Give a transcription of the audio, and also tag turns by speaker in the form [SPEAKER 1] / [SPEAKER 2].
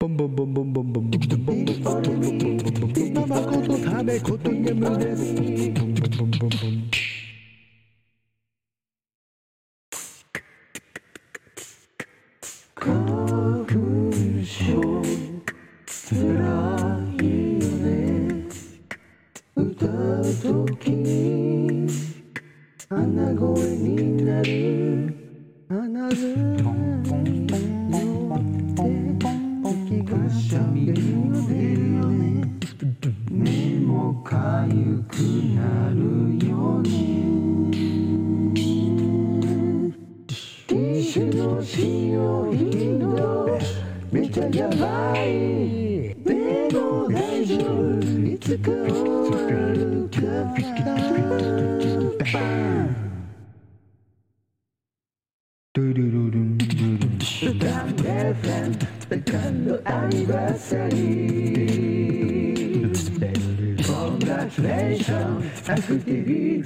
[SPEAKER 1] ボンボンボンボンボンボンボンボンボンボンボンボンボンボンボンボン
[SPEAKER 2] ママこと食べこと眠です
[SPEAKER 1] ボンボンボンボン
[SPEAKER 2] 花粉症つらいよね歌うときに鼻声になるゆくなるよねティッシュの使用頻度めちゃやばいでも大丈夫いつか終わるからバン
[SPEAKER 1] ドゥルルルンドゥルン
[SPEAKER 2] ダンデフェンセカンドアニバーサリー translation. That's what the